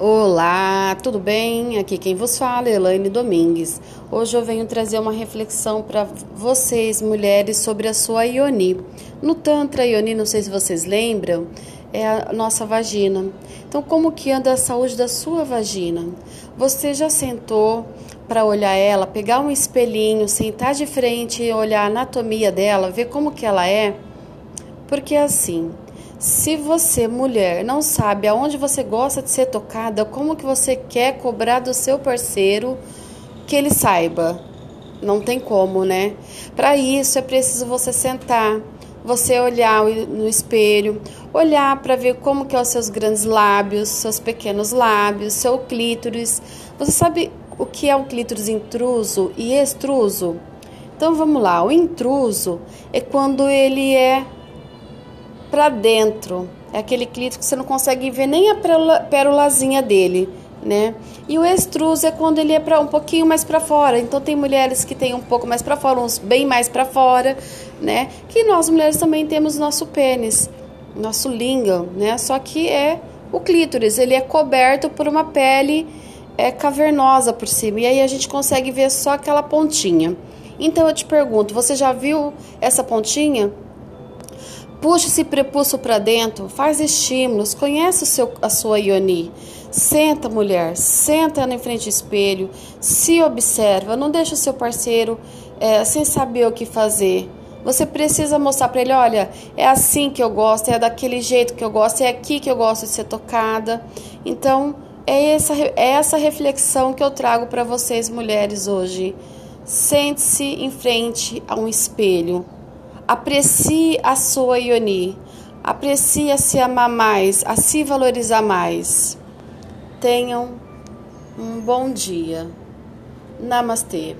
Olá, tudo bem? Aqui quem vos fala é Elaine Domingues. Hoje eu venho trazer uma reflexão para vocês, mulheres, sobre a sua Ioni. No Tantra Ioni, não sei se vocês lembram, é a nossa vagina. Então, como que anda a saúde da sua vagina? Você já sentou para olhar ela, pegar um espelhinho, sentar de frente e olhar a anatomia dela, ver como que ela é? Porque assim, se você, mulher, não sabe aonde você gosta de ser tocada, como que você quer cobrar do seu parceiro que ele saiba? Não tem como, né? Para isso é preciso você sentar, você olhar no espelho, olhar para ver como que são os seus grandes lábios, seus pequenos lábios, seu clítoris. Você sabe o que é um clítoris intruso e extruso? Então vamos lá, o intruso é quando ele é para dentro. É aquele clítoris que você não consegue ver nem a pérolazinha dele, né? E o extruso é quando ele é para um pouquinho mais para fora. Então tem mulheres que têm um pouco mais para fora, uns bem mais para fora, né? Que nós mulheres também temos nosso pênis, nosso lingam, né? Só que é o clítoris, ele é coberto por uma pele é cavernosa por cima. E aí a gente consegue ver só aquela pontinha. Então eu te pergunto, você já viu essa pontinha? Puxa esse prepulso para dentro, faz estímulos, conhece o seu, a sua ioni. Senta, mulher, senta na frente do espelho, se observa, não deixa o seu parceiro é, sem saber o que fazer. Você precisa mostrar para ele: olha, é assim que eu gosto, é daquele jeito que eu gosto, é aqui que eu gosto de ser tocada. Então, é essa, é essa reflexão que eu trago para vocês, mulheres, hoje. Sente-se em frente a um espelho. Aprecie a sua Ioni. Aprecie a se amar mais, a se valorizar mais. Tenham um bom dia. Namastê.